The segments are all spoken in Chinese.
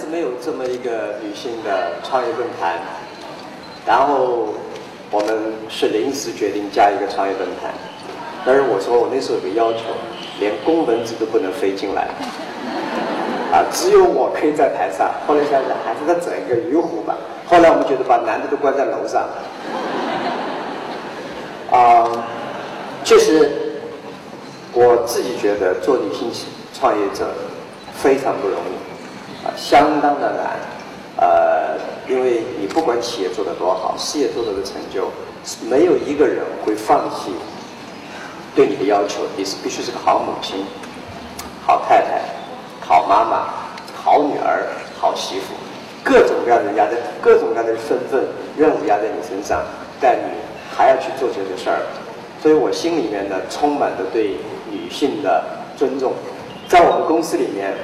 是没有这么一个女性的创业论坛，然后我们是临时决定加一个创业论坛，但是我说我那时候有个要求，连公蚊子都不能飞进来，啊，只有我可以在台上。后来想想还是再整一个鱼湖吧。后来我们觉得把男的都关在楼上，啊，确实，我自己觉得做女性创业者非常不容易，相当的难，呃，因为你不管企业做得多好，事业做得的成就，没有一个人会放弃对你的要求，你是必须是个好母亲、好太太、好妈妈、好女儿、好媳妇。各种各样的压在各种各样的身份任务压在你身上，但你还要去做这些事儿，所以我心里面呢充满着对女性的尊重。在我们公司里面，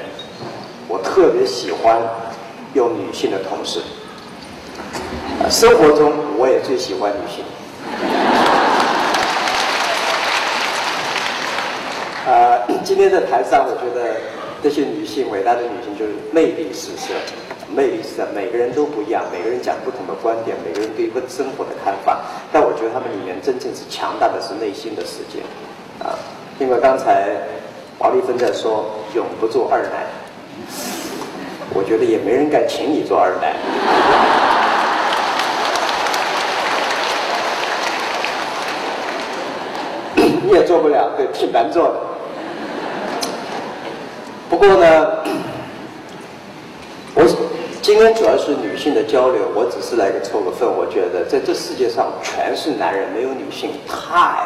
我特别喜欢有女性的同事。生活中我也最喜欢女性。呃，今天在台上，我觉得这些女性，伟大的女性就是魅力四射。魅力是在每个人都不一样，每个人讲不同的观点，每个人对问生活的看法。但我觉得他们里面真正是强大的是内心的世界，啊！因为刚才王丽芬在说永不做二奶，我觉得也没人敢请你做二奶，你也做不了，对，挺难做的。不过呢，我。今天主要是女性的交流，我只是来个凑个份。我觉得在这世界上全是男人，没有女性，太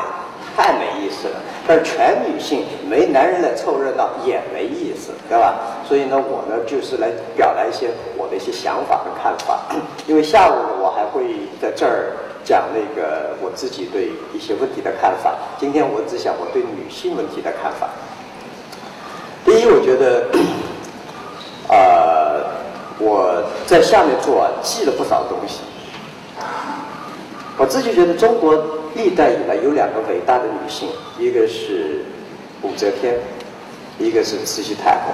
太没意思了。但是全女性没男人来凑热闹也没意思，对吧？所以呢，我呢就是来表达一些我的一些想法和看法。因为下午，我还会在这儿讲那个我自己对一些问题的看法。今天我只想我对女性问题的看法。第一，我觉得，呃。我在下面做啊，记了不少东西。我自己觉得中国历代以来有两个伟大的女性，一个是武则天，一个是慈禧太后。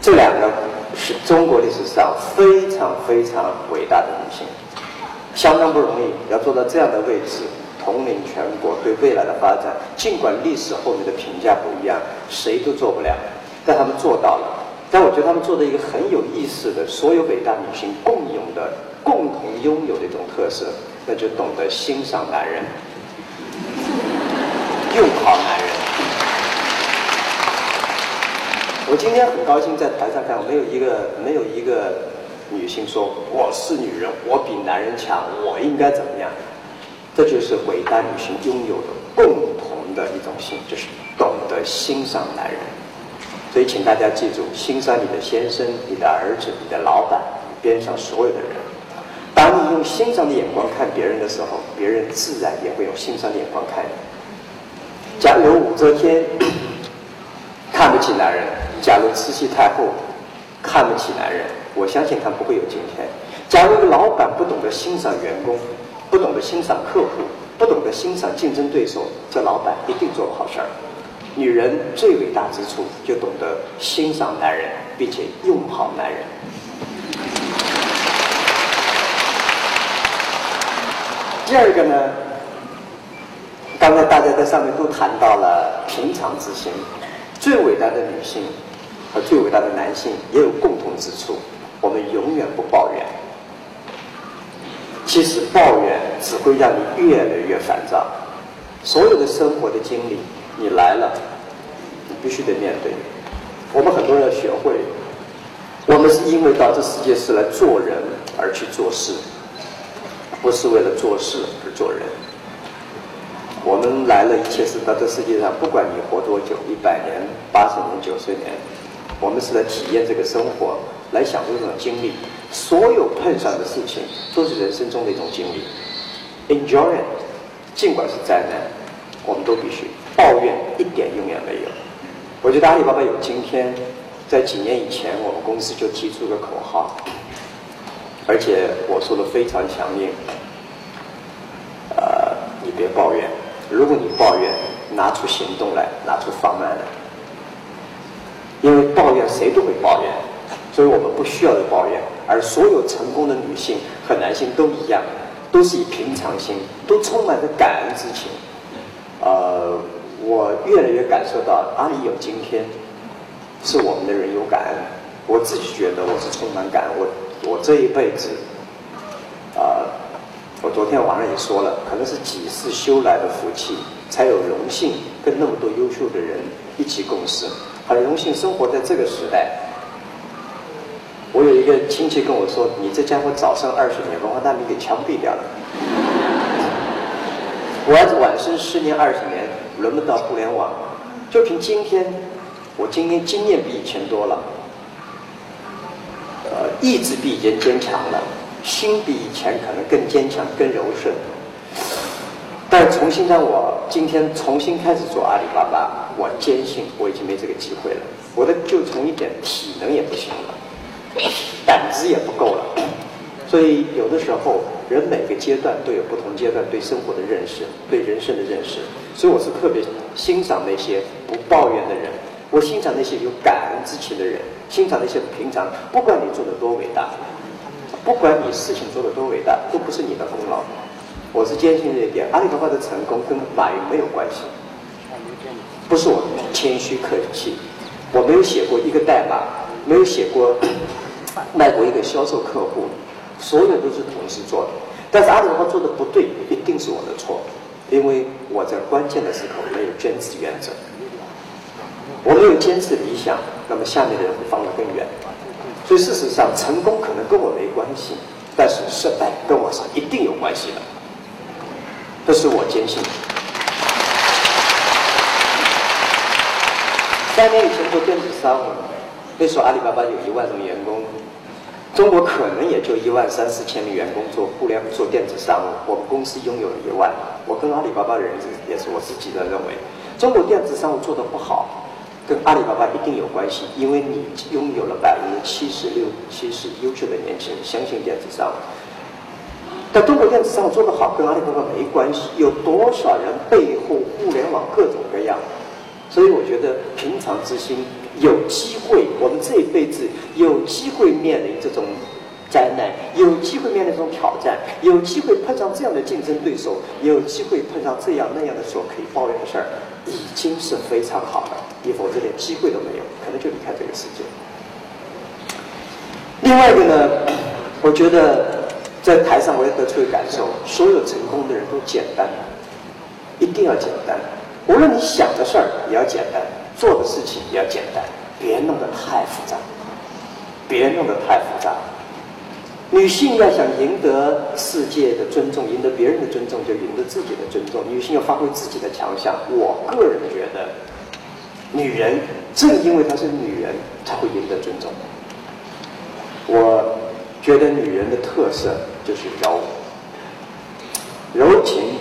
这两个是中国历史上非常非常伟大的女性，相当不容易，要做到这样的位置，统领全国，对未来的发展，尽管历史后面的评价不一样，谁都做不了，但他们做到了。但我觉得他们做的一个很有意思的，所有伟大女性共有的、共同拥有的一种特色，那就懂得欣赏男人，用好男人。我今天很高兴在台上看，没有一个没有一个女性说我是女人，我比男人强，我应该怎么样？这就是伟大女性拥有的共同的一种性，就是懂得欣赏男人。所以，请大家记住，欣赏你的先生、你的儿子、你的老板、你边上所有的人。当你用欣赏的眼光看别人的时候，别人自然也会用欣赏的眼光看你。假如武则天看不起男人，假如慈禧太后看不起男人，我相信他不会有今天。假如一个老板不懂得欣赏员工，不懂得欣赏客户，不懂得欣赏竞争对手，这老板一定做不好事儿。女人最伟大之处，就懂得欣赏男人，并且用好男人。第二个呢，刚才大家在上面都谈到了平常之心。最伟大的女性和最伟大的男性也有共同之处，我们永远不抱怨。其实抱怨只会让你越来越烦躁。所有的生活的经历。你来了，你必须得面对。我们很多人要学会，我们是因为到这世界是来做人而去做事，不是为了做事而做人。我们来了，一切是到这世界上，不管你活多久，一百年、八十年、九十年，我们是来体验这个生活，来享受这种经历。所有碰上的事情，都是人生中的一种经历。Enjoy it，尽管是灾难，我们都必须。抱怨一点用也没有。我觉得阿里巴巴有今天，在几年以前，我们公司就提出个口号，而且我说的非常强硬。呃，你别抱怨，如果你抱怨，拿出行动来，拿出方案来。因为抱怨谁都会抱怨，所以我们不需要抱怨。而所有成功的女性和男性都一样，都是以平常心，都充满着感恩之情。呃，我越来越感受到阿里有今天，是我们的人有感恩。我自己觉得我是充满感恩。我我这一辈子，啊，我昨天晚上也说了，可能是几世修来的福气，才有荣幸跟那么多优秀的人一起共事，很荣幸生活在这个时代。我有一个亲戚跟我说：“你这家伙早生二十年，文化大革命给枪毙掉了。”我儿子晚生十年、二十年，轮不到互联网。就凭今天，我今天经验比以前多了，意志比以前坚强了，心比以前可能更坚强、更柔顺。但重新让我今天重新开始做阿里巴巴，我坚信我已经没这个机会了。我的就从一点体能也不行了。胆子也不够了，所以有的时候人每个阶段都有不同阶段对生活的认识，对人生的认识。所以我是特别欣赏那些不抱怨的人，我欣赏那些有感恩之情的人，欣赏那些平常不管你做的多伟大，不管你事情做的多伟大，都不是你的功劳。我是坚信这一点，阿里巴巴的成功跟马云没有关系，不是我谦虚客气，我没有写过一个代码，没有写过。卖过一个销售客户，所有都是同事做的。但是阿里巴巴做的不对，一定是我的错，因为我在关键的时候没有坚持原则。我没有坚持理想，那么下面的人会放得更远。所以事实上，成功可能跟我没关系，但是失败跟我是一定有关系的。这是我坚信。三年以前做电子商务，那时候阿里巴巴有一万多员工。中国可能也就一万三四千名员工做互联做电子商务，我们公司拥有了一万。我跟阿里巴巴的人也是我自己的认为，中国电子商务做的不好，跟阿里巴巴一定有关系，因为你拥有了百分之七十六、七十优秀的年轻人相信电子商务。但中国电子商务做得好，跟阿里巴巴没关系。有多少人背后互联网各种各样？所以我觉得平常之心。有机会，我们这一辈子有机会面临这种灾难，有机会面临这种挑战，有机会碰上这样的竞争对手，有机会碰上这样那样的时候可以抱怨的事儿，已经是非常好了。你否则连机会都没有，可能就离开这个世界。另外一个呢，我觉得在台上我也得出一个感受：所有成功的人都简单，一定要简单。无论你想的事儿也要简单。做的事情也要简单，别弄得太复杂，别弄得太复杂。女性要想赢得世界的尊重，赢得别人的尊重，就赢得自己的尊重。女性要发挥自己的强项。我个人觉得，女人正因为她是女人，才会赢得尊重。我觉得女人的特色就是柔，柔情，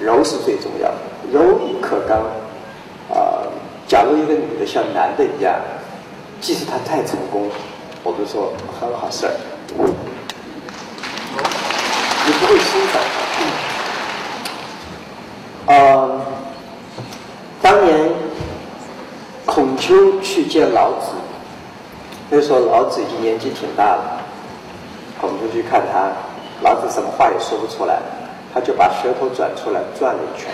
柔是最重要的，柔以克刚，啊。假如一个女的像男的一样，即使她太成功，我们说很好事儿，你不会欣赏她。呃，当年孔丘去见老子，那时候老子已经年纪挺大了，孔丘去看他，老子什么话也说不出来，他就把舌头转出来转了一圈。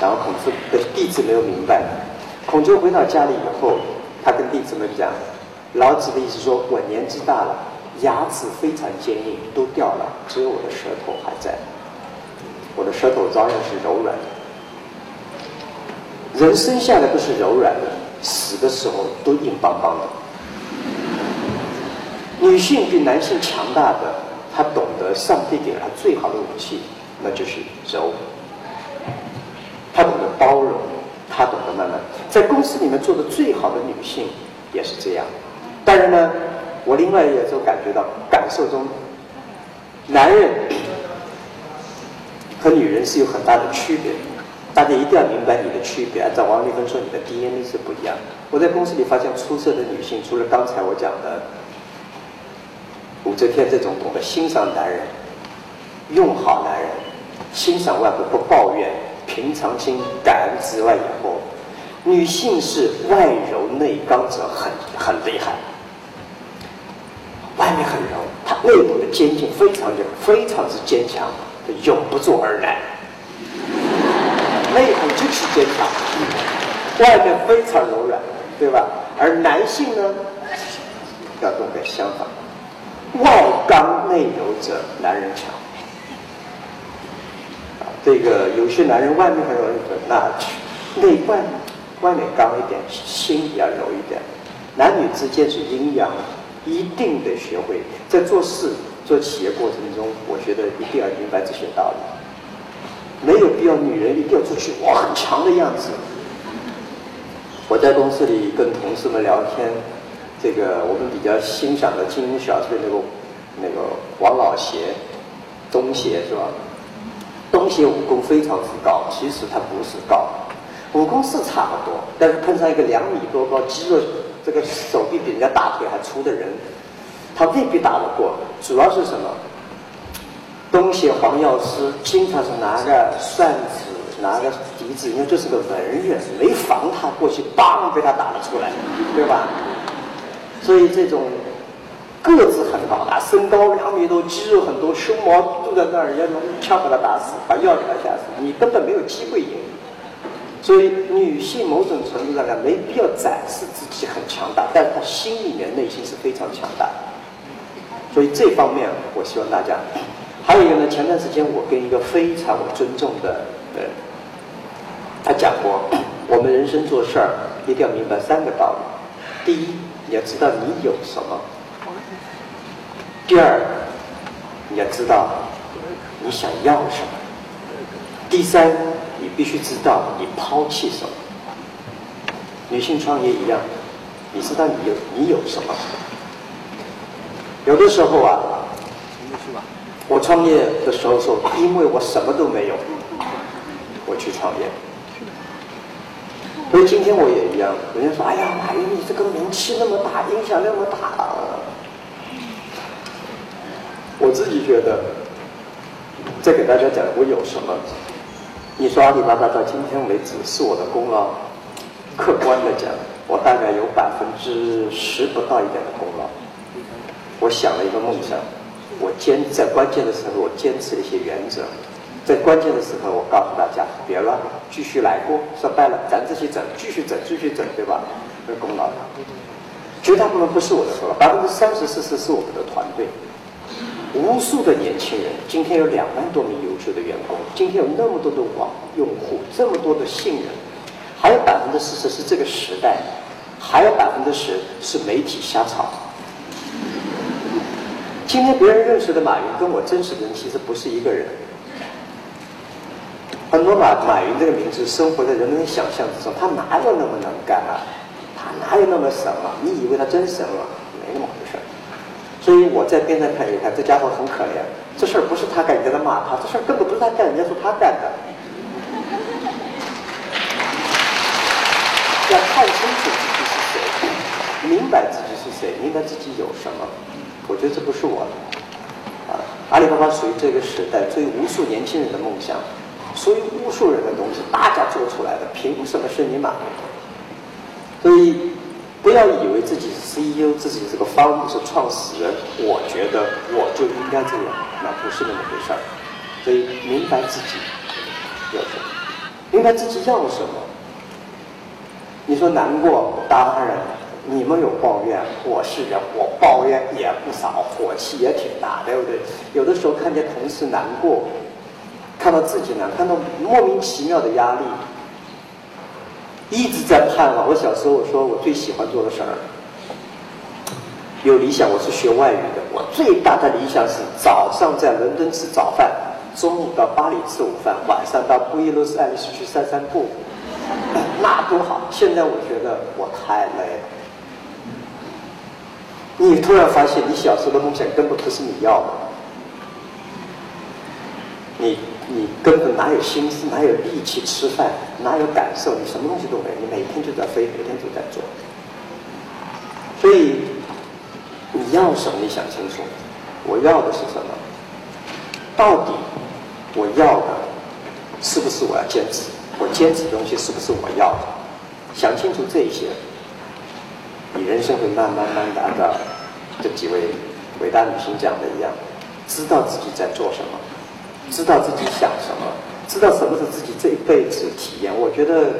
然后孔子的弟子没有明白，孔丘回到家里以后，他跟弟子们讲，老子的意思说，我年纪大了，牙齿非常坚硬，都掉了，只有我的舌头还在，我的舌头照样是柔软的。人生下来都是柔软的，死的时候都硬邦邦的。女性比男性强大的，她懂得上帝给她最好的武器，那就是柔。她懂得包容，她懂得慢慢在公司里面做的最好的女性也是这样。当然呢，我另外也就感觉到感受中，男人和女人是有很大的区别。大家一定要明白你的区别。按照王丽芬说，你的 DNA 是不一样的。我在公司里发现出色的女性，除了刚才我讲的武则天这种懂得欣赏男人、用好男人、欣赏外部不抱怨。平常心、感恩之外，以后女性是外柔内刚者很很厉害，外面很柔，她内部的坚劲非常的非常之坚强，永不做二奶。内部就是坚强，外面非常柔软，对吧？而男性呢，要懂得相反，外刚内柔者，男人强。这个有些男人外面很柔软，那内外外面刚一点，心比较柔一点。男女之间是阴阳，一定得学会在做事、做企业过程中，我觉得一定要明白这些道理。没有必要，女人一定要出去哇很强的样子。我在公司里跟同事们聊天，这个我们比较欣赏的金庸小说那个那个王老邪，东邪是吧？东邪武功非常之高，其实他不是高，武功是差不多，但是碰上一个两米多高、肌肉这个手臂比人家大腿还粗的人，他未必打得过。主要是什么？东邪黄药师经常是拿个扇子，拿个笛子，因为这是个文人，没防他过去，梆被他打了出来，对吧？所以这种个子很高，啊身高两米多，肌肉很多，胸毛都在那儿，要用枪把他打死，把药给他下死，你根本没有机会赢。所以女性某种程度上讲，没必要展示自己很强大，但是她心里面内心是非常强大。所以这方面，我希望大家。还有一个呢，前段时间我跟一个非常尊重的人，他讲过，我们人生做事儿一定要明白三个道理：第一，你要知道你有什么；第二，你要知道你想要什么；第三，你必须知道你抛弃什么。女性创业一样，你知道你有你有什么？有的时候啊。我创业的时候说，因为我什么都没有，我去创业。所以今天我也一样，人家说：“哎呀，马云你这个名气那么大，影响那么大。”我自己觉得，再给大家讲我有什么？你说阿里巴巴到今天为止是我的功劳，客观的讲，我大概有百分之十不到一点的功劳。我想了一个梦想。我坚在关键的时候，我坚持了一些原则。在关键的时候，我告诉大家别乱，继续来过。说白了，咱这些整，继续整，继续整，对吧？是功劳。绝大部分不是我的功劳，百分之三十、四十是我们的团队。无数的年轻人，今天有两万多名优秀的员工，今天有那么多的网用户，这么多的信任，还有百分之四十是这个时代，还有百分之十是媒体瞎炒。今天别人认识的马云跟我真实的人其实不是一个人。很多马马云这个名字生活在人们的想象之中，他哪有那么能干啊？他哪有那么神啊？你以为他真神了？没那么回事儿所以我在边上看一看，这家伙很可怜。这事儿不是他干，你在骂他；这事儿根本不是他干，人家说他干的。要看清楚自己是谁，明白自己是谁，明白自己有什么。我觉得这不是我的，啊，阿里巴巴属于这个时代，追无数年轻人的梦想，属于无数人的东西，大家做出来的，凭什么是你马云？所以不要以为自己是 CEO，自己是个 founder，是创始人，我觉得我就应该这样，那不是那么回事儿。所以明白自己要什么，明白自己要什么。你说难过，当然。你们有抱怨，我是人，我抱怨也不少，火气也挺大，对不对？有的时候看见同事难过，看到自己难，看到莫名其妙的压力，一直在盼望。我小时候我说我最喜欢做的事儿，有理想，我是学外语的。我最大的理想是早上在伦敦吃早饭，中午到巴黎吃午饭，晚上到布宜诺斯艾利斯去散散步，那多好！现在我觉得我太累了。你突然发现，你小时候的梦想根本不是你要的，你你根本哪有心思，哪有力气吃饭，哪有感受，你什么东西都没有，你每天就在飞，每天就在做。所以你要什么？你想清楚，我要的是什么？到底我要的是不是我要坚持？我坚持的东西是不是我要的？想清楚这些，你人生会慢慢慢的按照这几位伟大女性讲的一样，知道自己在做什么，知道自己想什么，知道什么是自己这一辈子体验。我觉得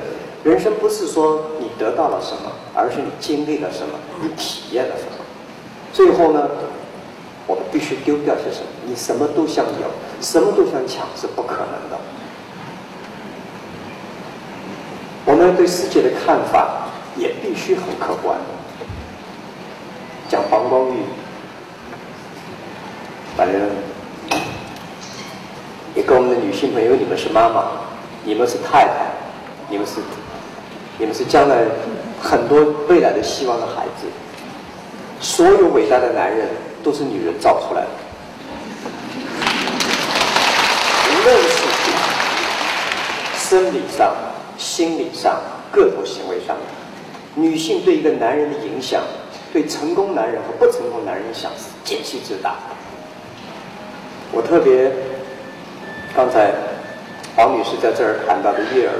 人生不是说你得到了什么，而是你经历了什么，你体验了什么。最后呢，我们必须丢掉些什么？你什么都想有，什么都想抢，是不可能的。我们对世界的看法也必须很客观。讲黄光裕，反正也跟我们的女性朋友，你们是妈妈，你们是太太，你们是你们是将来很多未来的希望的孩子。所有伟大的男人都是女人造出来的，无论是生理上、心理上、各种行为上，女性对一个男人的影响，对成功男人和不成功男人影响是极其之大。我特别刚才黄女士在这儿谈到的育儿，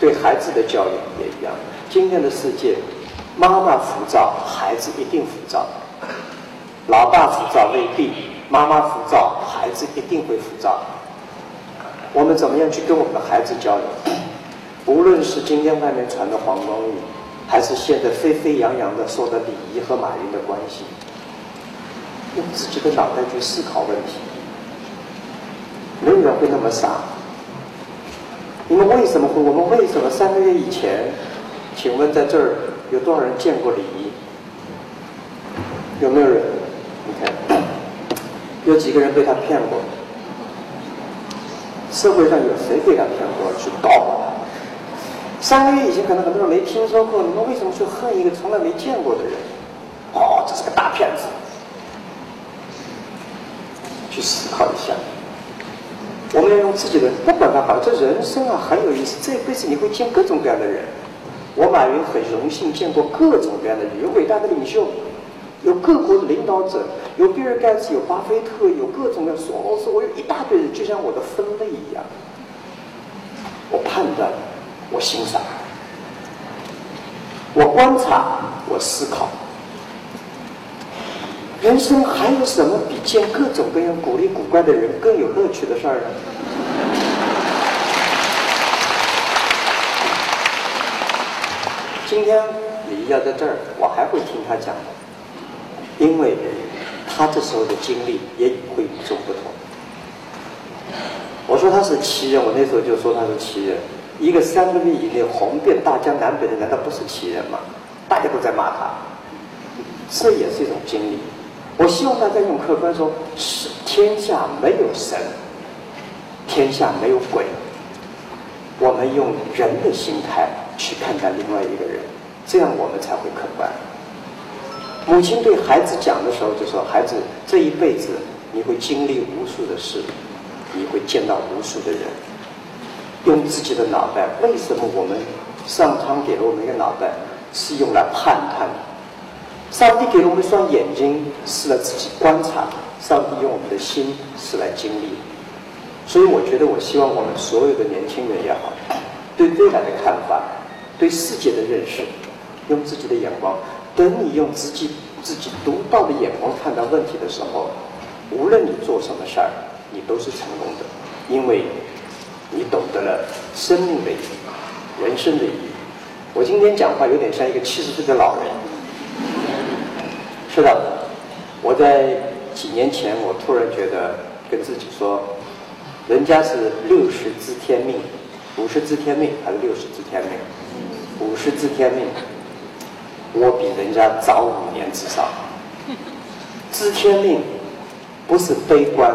对孩子的教育也一样。今天的世界。妈妈浮躁，孩子一定浮躁；老爸浮躁未必，妈妈浮躁，孩子一定会浮躁。我们怎么样去跟我们的孩子交流？无论是今天外面传的黄光裕，还是现在沸沸扬扬的说的李仪和马云的关系，用自己的脑袋去思考问题，没有人会那么傻。你们为什么会？我们为什么三个月以前？请问在这儿？有多少人见过李仪？有没有人？你看，有几个人被他骗过？社会上有谁被他骗过去告？三个月以前，可能很多人没听说过。你们为什么去恨一个从来没见过的人？哦，这是个大骗子！去思考一下。我们要用自己的，不管他好，这人生啊很有意思。这一辈子你会见各种各样的人。我马云很荣幸见过各种各样的人，有伟大的领袖，有各国的领导者，有比尔盖茨，有巴菲特，有各种的索罗斯，我有一大堆人，就像我的分类一样。我判断，我欣赏，我观察，我思考。人生还有什么比见各种各样古灵古怪的人更有乐趣的事儿呢？今天李要在这儿，我还会听他讲的，因为他这时候的经历也会与众不同。我说他是奇人，我那时候就说他是奇人。一个三个月以内红遍大江南北的，难道不是奇人吗？大家都在骂他，这也是一种经历。我希望大家用客观说：是天下没有神，天下没有鬼。我们用人的心态。去看待另外一个人，这样我们才会客观。母亲对孩子讲的时候就说：“孩子，这一辈子你会经历无数的事，你会见到无数的人。用自己的脑袋，为什么我们上苍给了我们一个脑袋，是用来判断？上帝给了我们一双眼睛，是来自己观察；上帝用我们的心是来经历。所以，我觉得，我希望我们所有的年轻人也好，对未来的看法。”对世界的认识，用自己的眼光。等你用自己自己独到的眼光看待问题的时候，无论你做什么事儿，你都是成功的，因为你懂得了生命的意义、人生的意义。我今天讲话有点像一个七十岁的老人。是的，我在几年前，我突然觉得跟自己说，人家是六十知天命，五十知天命，还是六十知天命？五十知天命，我比人家早五年至少。知天命不是悲观，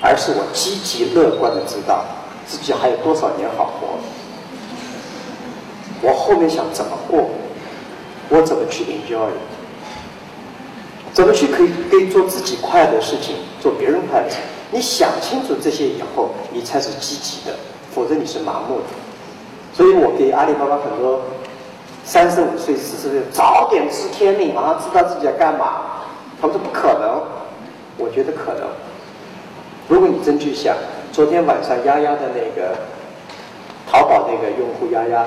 而是我积极乐观的知道自己还有多少年好活。我后面想怎么过，我怎么去 enjoy，怎么去可以可以做自己快乐的事情，做别人快乐。你想清楚这些以后，你才是积极的，否则你是盲目的。所以我给阿里巴巴很多三十五岁、四十岁早点知天命，马上知道自己要干嘛。他们说不可能，我觉得可能。如果你真去想，昨天晚上丫丫的那个淘宝那个用户丫丫，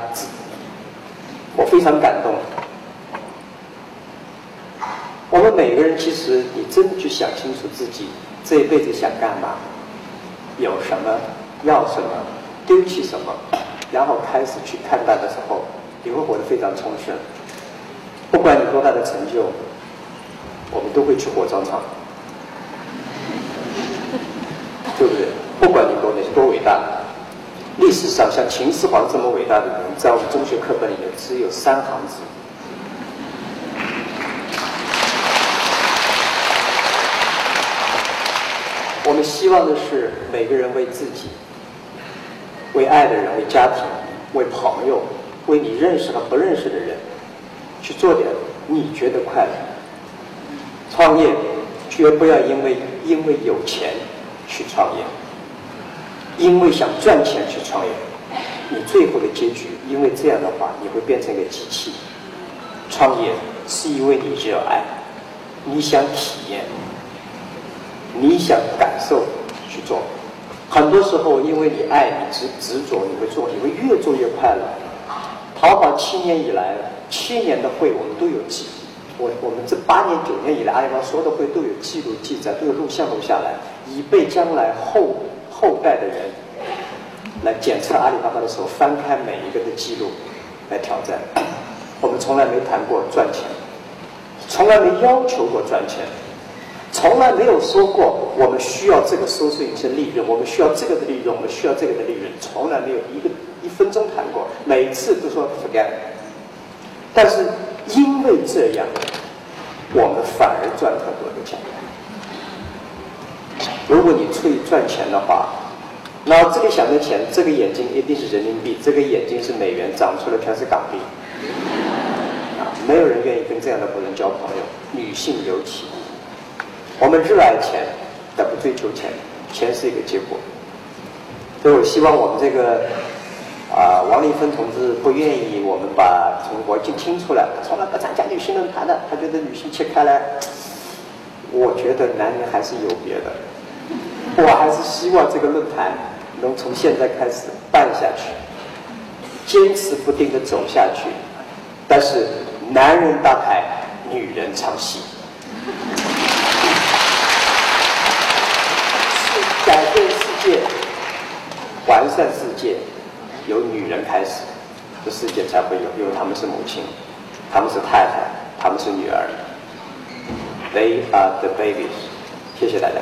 我非常感动。我们每个人，其实你真的去想清楚自己这一辈子想干嘛，有什么，要什么，丢弃什么，然后开始去看待的时候，你会活得非常充实。不管你多大的成就，我们都会去火葬场，对不？管你多多伟大，历史上像秦始皇这么伟大的人，在我们中学课本里面只有三行字。我们希望的是每个人为自己、为爱的人、为家庭、为朋友、为你认识和不认识的人，去做点你觉得快乐。创业绝不要因为因为有钱去创业，因为想赚钱去创业，你最后的结局，因为这样的话，你会变成一个机器。创业是因为你热爱，你想体验。你想感受去做，很多时候因为你爱你执执着，你会做，你会越做越快乐。淘宝七年以来，七年的会我们都有记，我我们这八年九年以来，阿里巴巴所有的会都有记录记载，都有录像录下来，以备将来后后代的人来检测阿里巴巴的时候，翻开每一个的记录来挑战。我们从来没谈过赚钱，从来没要求过赚钱。从来没有说过我们需要这个收视引擎利润，我们需要这个的利润，我们需要这个的利润，从来没有一个一分钟谈过，每次都说 forget。但是因为这样，我们反而赚很多的钱。如果你出于赚钱的话，那这里想的钱，这个眼睛一定是人民币，这个眼睛是美元，长出来全是港币。啊，没有人愿意跟这样的人交朋友，女性尤其。我们热爱钱，但不追求钱，钱是一个结果。所以我希望我们这个啊，王丽芬同志不愿意我们把从国际听出来，他从来不参加女性论坛的，他觉得女性切开来。我觉得男人还是有别的，我还是希望这个论坛能从现在开始办下去，坚持不定的走下去。但是男人搭台，女人唱戏。改变世界，完善世界，由女人开始，这世界才会有，因为她们是母亲，她们是太太，她们是女儿。They are the babies。谢谢大家。